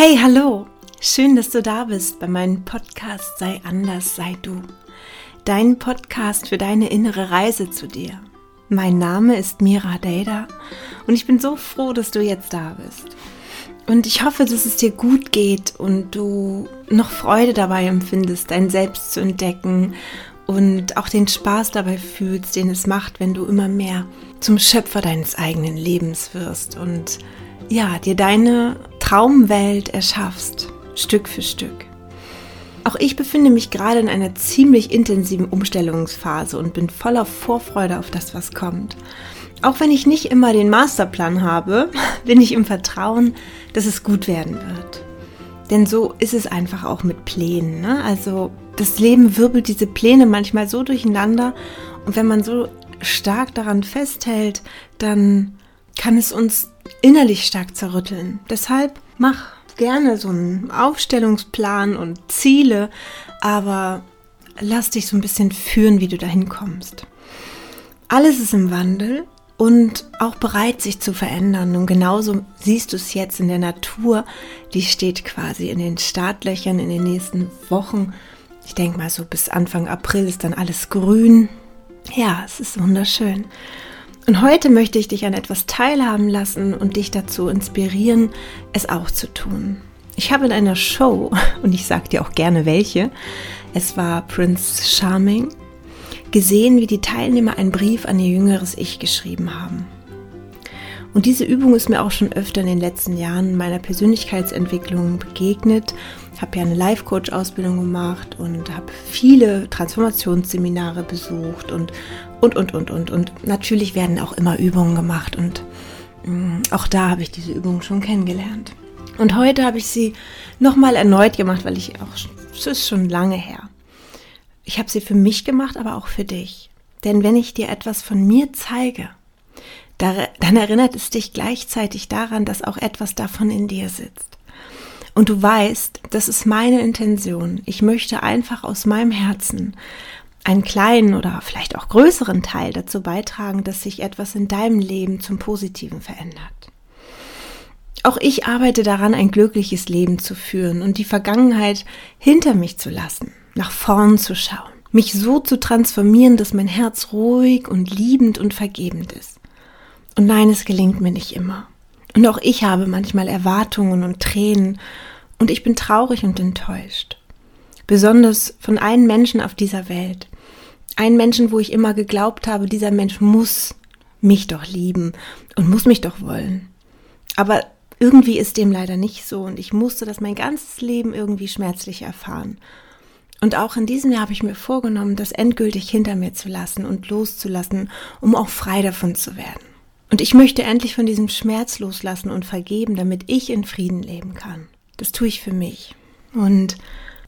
Hey, hallo! Schön, dass du da bist bei meinem Podcast Sei anders, sei du. Dein Podcast für deine innere Reise zu dir. Mein Name ist Mira Deda und ich bin so froh, dass du jetzt da bist. Und ich hoffe, dass es dir gut geht und du noch Freude dabei empfindest, dein Selbst zu entdecken und auch den Spaß dabei fühlst, den es macht, wenn du immer mehr zum Schöpfer deines eigenen Lebens wirst und ja, dir deine Traumwelt erschaffst, Stück für Stück. Auch ich befinde mich gerade in einer ziemlich intensiven Umstellungsphase und bin voller Vorfreude auf das, was kommt. Auch wenn ich nicht immer den Masterplan habe, bin ich im Vertrauen, dass es gut werden wird. Denn so ist es einfach auch mit Plänen. Ne? Also das Leben wirbelt diese Pläne manchmal so durcheinander und wenn man so stark daran festhält, dann kann es uns innerlich stark zerrütteln. Deshalb mach gerne so einen Aufstellungsplan und Ziele, aber lass dich so ein bisschen führen, wie du dahin kommst. Alles ist im Wandel und auch bereit, sich zu verändern. Und genauso siehst du es jetzt in der Natur. Die steht quasi in den Startlöchern in den nächsten Wochen. Ich denke mal so bis Anfang April ist dann alles grün. Ja, es ist wunderschön. Und heute möchte ich dich an etwas teilhaben lassen und dich dazu inspirieren, es auch zu tun. Ich habe in einer Show, und ich sage dir auch gerne welche, es war Prince Charming, gesehen, wie die Teilnehmer einen Brief an ihr jüngeres Ich geschrieben haben. Und diese Übung ist mir auch schon öfter in den letzten Jahren meiner Persönlichkeitsentwicklung begegnet. Ich habe ja eine Life-Coach-Ausbildung gemacht und habe viele Transformationsseminare besucht und und, und, und, und. Und natürlich werden auch immer Übungen gemacht und mm, auch da habe ich diese Übungen schon kennengelernt. Und heute habe ich sie nochmal erneut gemacht, weil ich auch, es ist schon lange her. Ich habe sie für mich gemacht, aber auch für dich. Denn wenn ich dir etwas von mir zeige, dann erinnert es dich gleichzeitig daran, dass auch etwas davon in dir sitzt. Und du weißt, das ist meine Intention. Ich möchte einfach aus meinem Herzen einen kleinen oder vielleicht auch größeren Teil dazu beitragen, dass sich etwas in deinem Leben zum Positiven verändert. Auch ich arbeite daran, ein glückliches Leben zu führen und die Vergangenheit hinter mich zu lassen, nach vorn zu schauen, mich so zu transformieren, dass mein Herz ruhig und liebend und vergebend ist. Und nein, es gelingt mir nicht immer. Und auch ich habe manchmal Erwartungen und Tränen und ich bin traurig und enttäuscht. Besonders von einem Menschen auf dieser Welt, einen Menschen, wo ich immer geglaubt habe, dieser Mensch muss mich doch lieben und muss mich doch wollen. Aber irgendwie ist dem leider nicht so und ich musste das mein ganzes Leben irgendwie schmerzlich erfahren. Und auch in diesem Jahr habe ich mir vorgenommen, das endgültig hinter mir zu lassen und loszulassen, um auch frei davon zu werden. Und ich möchte endlich von diesem Schmerz loslassen und vergeben, damit ich in Frieden leben kann. Das tue ich für mich. Und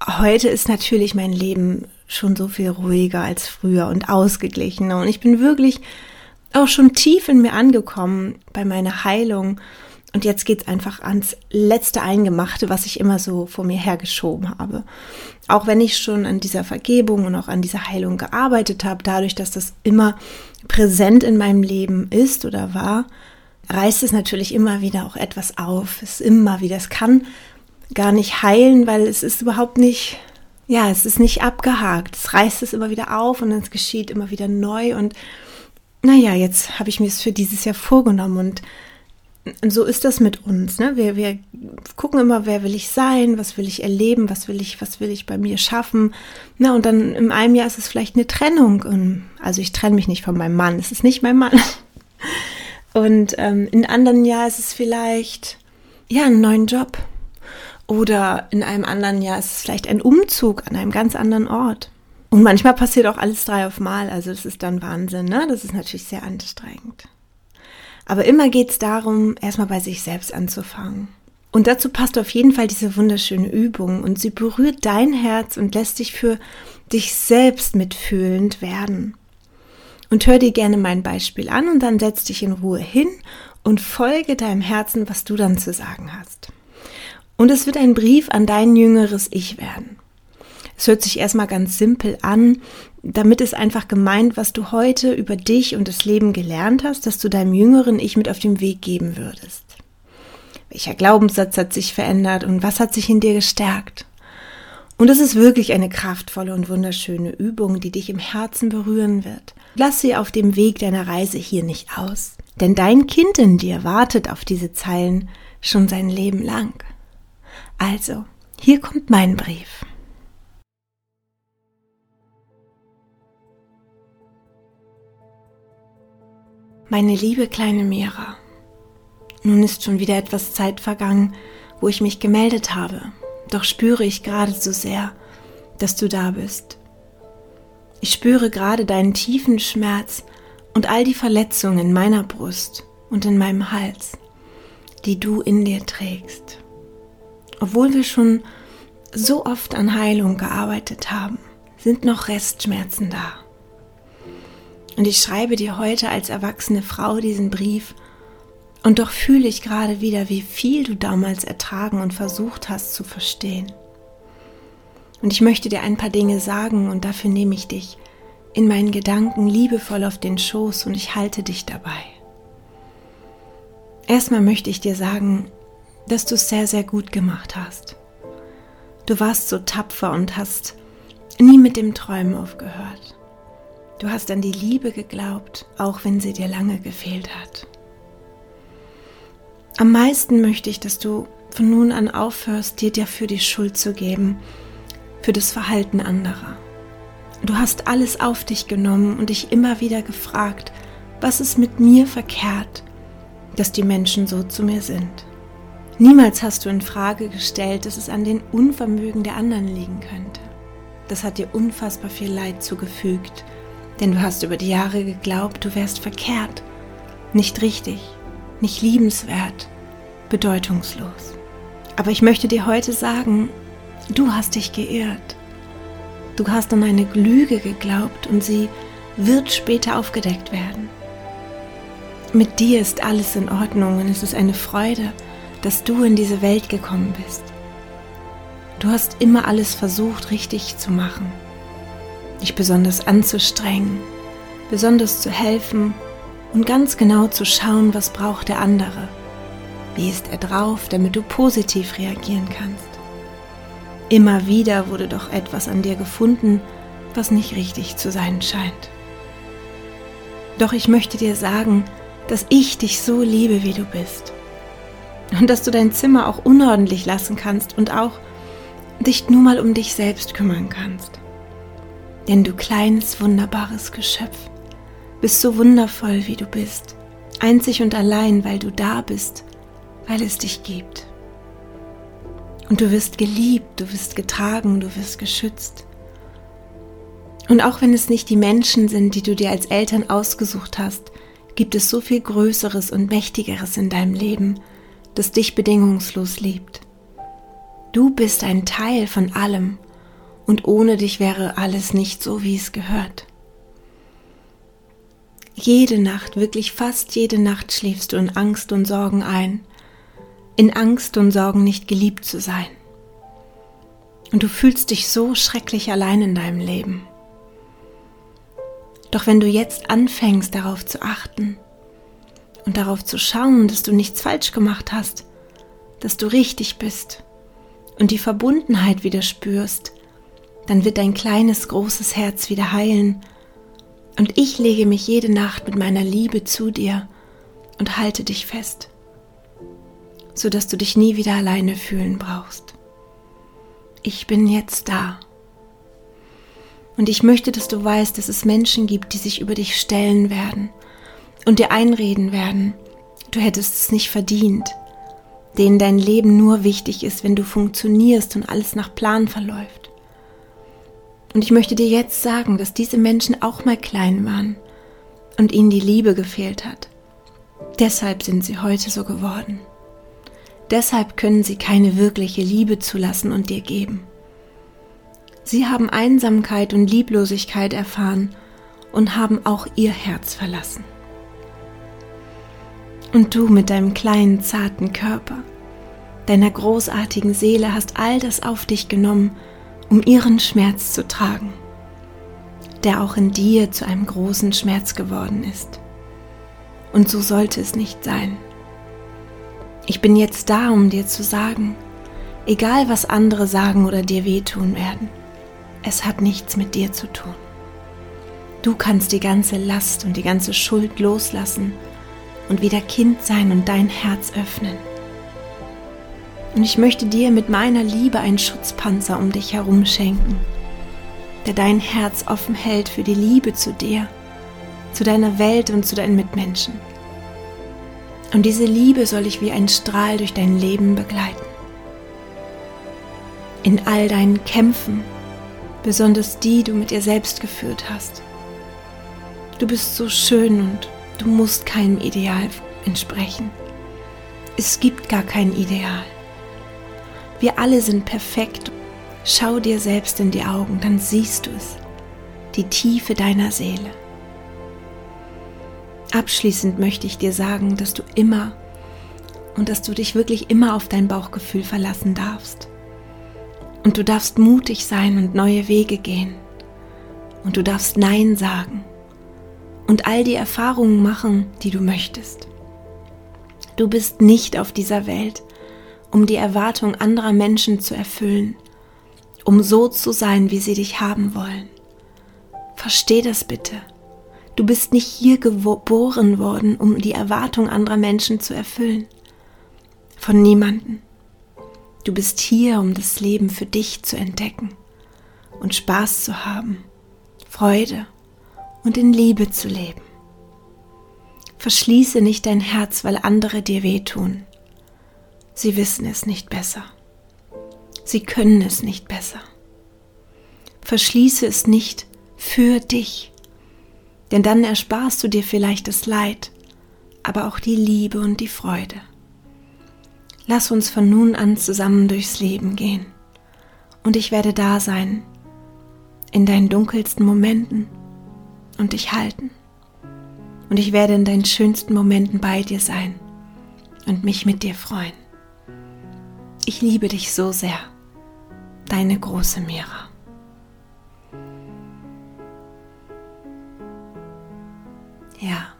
heute ist natürlich mein Leben schon so viel ruhiger als früher und ausgeglichener. Und ich bin wirklich auch schon tief in mir angekommen bei meiner Heilung. Und jetzt geht's einfach ans letzte Eingemachte, was ich immer so vor mir hergeschoben habe. Auch wenn ich schon an dieser Vergebung und auch an dieser Heilung gearbeitet habe, dadurch, dass das immer präsent in meinem Leben ist oder war, reißt es natürlich immer wieder auch etwas auf. Es ist immer wieder, es kann gar nicht heilen, weil es ist überhaupt nicht ja, es ist nicht abgehakt. Es reißt es immer wieder auf und es geschieht immer wieder neu. Und naja, jetzt habe ich mir es für dieses Jahr vorgenommen und so ist das mit uns. Ne? Wir, wir gucken immer, wer will ich sein, was will ich erleben, was will ich, was will ich bei mir schaffen. Na, und dann in einem Jahr ist es vielleicht eine Trennung. Und, also ich trenne mich nicht von meinem Mann, es ist nicht mein Mann. Und ähm, in anderen Jahr ist es vielleicht ja einen neuen Job. Oder in einem anderen Jahr ist es vielleicht ein Umzug an einem ganz anderen Ort. Und manchmal passiert auch alles drei auf Mal. Also das ist dann Wahnsinn, ne? Das ist natürlich sehr anstrengend. Aber immer geht es darum, erstmal bei sich selbst anzufangen. Und dazu passt auf jeden Fall diese wunderschöne Übung und sie berührt dein Herz und lässt dich für dich selbst mitfühlend werden. Und hör dir gerne mein Beispiel an und dann setz dich in Ruhe hin und folge deinem Herzen, was du dann zu sagen hast. Und es wird ein Brief an dein jüngeres Ich werden. Es hört sich erstmal ganz simpel an, damit es einfach gemeint, was du heute über dich und das Leben gelernt hast, dass du deinem jüngeren Ich mit auf den Weg geben würdest. Welcher Glaubenssatz hat sich verändert und was hat sich in dir gestärkt? Und es ist wirklich eine kraftvolle und wunderschöne Übung, die dich im Herzen berühren wird. Lass sie auf dem Weg deiner Reise hier nicht aus, denn dein Kind in dir wartet auf diese Zeilen schon sein Leben lang. Also, hier kommt mein Brief. Meine liebe kleine Mira, nun ist schon wieder etwas Zeit vergangen, wo ich mich gemeldet habe doch spüre ich gerade so sehr, dass du da bist. Ich spüre gerade deinen tiefen Schmerz und all die Verletzungen in meiner Brust und in meinem Hals, die du in dir trägst. Obwohl wir schon so oft an Heilung gearbeitet haben, sind noch Restschmerzen da. Und ich schreibe dir heute als erwachsene Frau diesen Brief und doch fühle ich gerade wieder, wie viel du damals ertragen und versucht hast zu verstehen. Und ich möchte dir ein paar Dinge sagen und dafür nehme ich dich in meinen Gedanken liebevoll auf den Schoß und ich halte dich dabei. Erstmal möchte ich dir sagen, dass du es sehr, sehr gut gemacht hast. Du warst so tapfer und hast nie mit dem Träumen aufgehört. Du hast an die Liebe geglaubt, auch wenn sie dir lange gefehlt hat. Am meisten möchte ich, dass du von nun an aufhörst, dir dafür die Schuld zu geben, für das Verhalten anderer. Du hast alles auf dich genommen und dich immer wieder gefragt, was ist mit mir verkehrt, dass die Menschen so zu mir sind. Niemals hast du in Frage gestellt, dass es an den Unvermögen der anderen liegen könnte. Das hat dir unfassbar viel Leid zugefügt, denn du hast über die Jahre geglaubt, du wärst verkehrt, nicht richtig nicht liebenswert, bedeutungslos. Aber ich möchte dir heute sagen, du hast dich geirrt. Du hast an eine Lüge geglaubt und sie wird später aufgedeckt werden. Mit dir ist alles in Ordnung und es ist eine Freude, dass du in diese Welt gekommen bist. Du hast immer alles versucht richtig zu machen, dich besonders anzustrengen, besonders zu helfen und ganz genau zu schauen, was braucht der andere. Wie ist er drauf, damit du positiv reagieren kannst. Immer wieder wurde doch etwas an dir gefunden, was nicht richtig zu sein scheint. Doch ich möchte dir sagen, dass ich dich so liebe, wie du bist. Und dass du dein Zimmer auch unordentlich lassen kannst und auch dich nur mal um dich selbst kümmern kannst. Denn du kleines, wunderbares Geschöpf, bist so wundervoll, wie du bist, einzig und allein, weil du da bist, weil es dich gibt. Und du wirst geliebt, du wirst getragen, du wirst geschützt. Und auch wenn es nicht die Menschen sind, die du dir als Eltern ausgesucht hast, gibt es so viel Größeres und Mächtigeres in deinem Leben, das dich bedingungslos liebt. Du bist ein Teil von allem und ohne dich wäre alles nicht so, wie es gehört. Jede Nacht, wirklich fast jede Nacht schläfst du in Angst und Sorgen ein. In Angst und Sorgen nicht geliebt zu sein. Und du fühlst dich so schrecklich allein in deinem Leben. Doch wenn du jetzt anfängst darauf zu achten und darauf zu schauen, dass du nichts falsch gemacht hast, dass du richtig bist und die Verbundenheit wieder spürst, dann wird dein kleines, großes Herz wieder heilen und ich lege mich jede Nacht mit meiner Liebe zu dir und halte dich fest, sodass du dich nie wieder alleine fühlen brauchst. Ich bin jetzt da. Und ich möchte, dass du weißt, dass es Menschen gibt, die sich über dich stellen werden und dir einreden werden, du hättest es nicht verdient, denen dein Leben nur wichtig ist, wenn du funktionierst und alles nach Plan verläuft. Und ich möchte dir jetzt sagen, dass diese Menschen auch mal klein waren und ihnen die Liebe gefehlt hat. Deshalb sind sie heute so geworden. Deshalb können sie keine wirkliche Liebe zulassen und dir geben. Sie haben Einsamkeit und Lieblosigkeit erfahren und haben auch ihr Herz verlassen. Und du mit deinem kleinen, zarten Körper, deiner großartigen Seele hast all das auf dich genommen um ihren Schmerz zu tragen, der auch in dir zu einem großen Schmerz geworden ist. Und so sollte es nicht sein. Ich bin jetzt da, um dir zu sagen, egal was andere sagen oder dir wehtun werden, es hat nichts mit dir zu tun. Du kannst die ganze Last und die ganze Schuld loslassen und wieder Kind sein und dein Herz öffnen. Und ich möchte dir mit meiner Liebe einen Schutzpanzer um dich herum schenken, der dein Herz offen hält für die Liebe zu dir, zu deiner Welt und zu deinen Mitmenschen. Und diese Liebe soll dich wie ein Strahl durch dein Leben begleiten. In all deinen Kämpfen, besonders die du mit dir selbst geführt hast. Du bist so schön und du musst keinem Ideal entsprechen. Es gibt gar kein Ideal. Wir alle sind perfekt. Schau dir selbst in die Augen, dann siehst du es, die Tiefe deiner Seele. Abschließend möchte ich dir sagen, dass du immer und dass du dich wirklich immer auf dein Bauchgefühl verlassen darfst. Und du darfst mutig sein und neue Wege gehen. Und du darfst Nein sagen und all die Erfahrungen machen, die du möchtest. Du bist nicht auf dieser Welt, um die Erwartung anderer Menschen zu erfüllen, um so zu sein, wie sie dich haben wollen. Versteh das bitte. Du bist nicht hier geboren worden, um die Erwartung anderer Menschen zu erfüllen. Von niemanden. Du bist hier, um das Leben für dich zu entdecken und Spaß zu haben, Freude und in Liebe zu leben. Verschließe nicht dein Herz, weil andere dir wehtun. Sie wissen es nicht besser. Sie können es nicht besser. Verschließe es nicht für dich, denn dann ersparst du dir vielleicht das Leid, aber auch die Liebe und die Freude. Lass uns von nun an zusammen durchs Leben gehen und ich werde da sein in deinen dunkelsten Momenten und dich halten. Und ich werde in deinen schönsten Momenten bei dir sein und mich mit dir freuen. Ich liebe dich so sehr. Deine große Mira. Ja.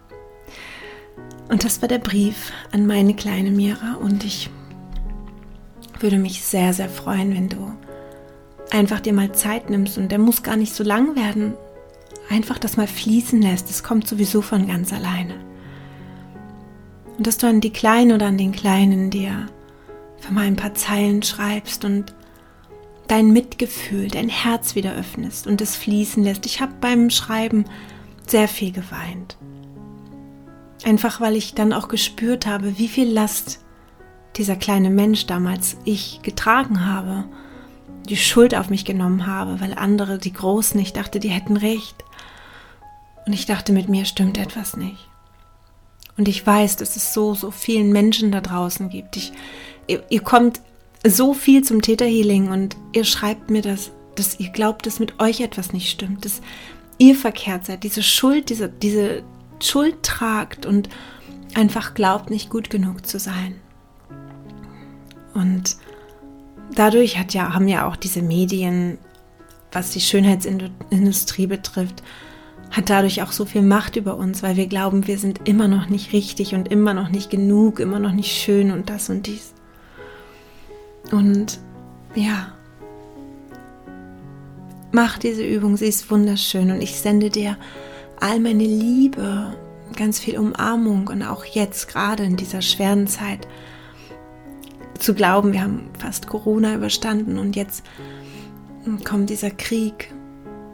Und das war der Brief an meine kleine Mira und ich würde mich sehr, sehr freuen, wenn du einfach dir mal Zeit nimmst und der muss gar nicht so lang werden. Einfach das mal fließen lässt. Es kommt sowieso von ganz alleine. Und dass du an die Kleinen oder an den Kleinen dir für mal ein paar Zeilen schreibst und dein Mitgefühl, dein Herz wieder öffnest und es fließen lässt. Ich habe beim Schreiben sehr viel geweint. Einfach weil ich dann auch gespürt habe, wie viel Last dieser kleine Mensch damals ich getragen habe, die Schuld auf mich genommen habe, weil andere, die Großen, ich dachte, die hätten recht. Und ich dachte, mit mir stimmt etwas nicht. Und ich weiß, dass es so, so vielen Menschen da draußen gibt. Ich, ihr, ihr kommt so viel zum Täterhealing und ihr schreibt mir das, dass ihr glaubt, dass mit euch etwas nicht stimmt, dass ihr verkehrt seid, diese Schuld, diese, diese Schuld tragt und einfach glaubt, nicht gut genug zu sein. Und dadurch hat ja, haben ja auch diese Medien, was die Schönheitsindustrie betrifft, hat dadurch auch so viel Macht über uns, weil wir glauben, wir sind immer noch nicht richtig und immer noch nicht genug, immer noch nicht schön und das und dies. Und ja, mach diese Übung, sie ist wunderschön und ich sende dir all meine Liebe, ganz viel Umarmung und auch jetzt gerade in dieser schweren Zeit zu glauben, wir haben fast Corona überstanden und jetzt kommt dieser Krieg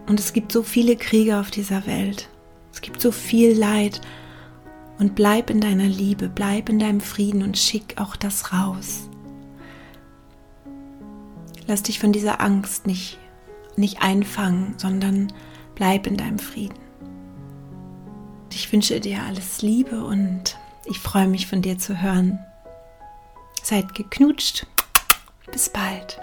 und es gibt so viele Kriege auf dieser Welt. Es gibt so viel Leid und bleib in deiner Liebe, bleib in deinem Frieden und schick auch das raus. Lass dich von dieser Angst nicht, nicht einfangen, sondern bleib in deinem Frieden. Ich wünsche dir alles Liebe und ich freue mich von dir zu hören. Seid geknutscht. Bis bald.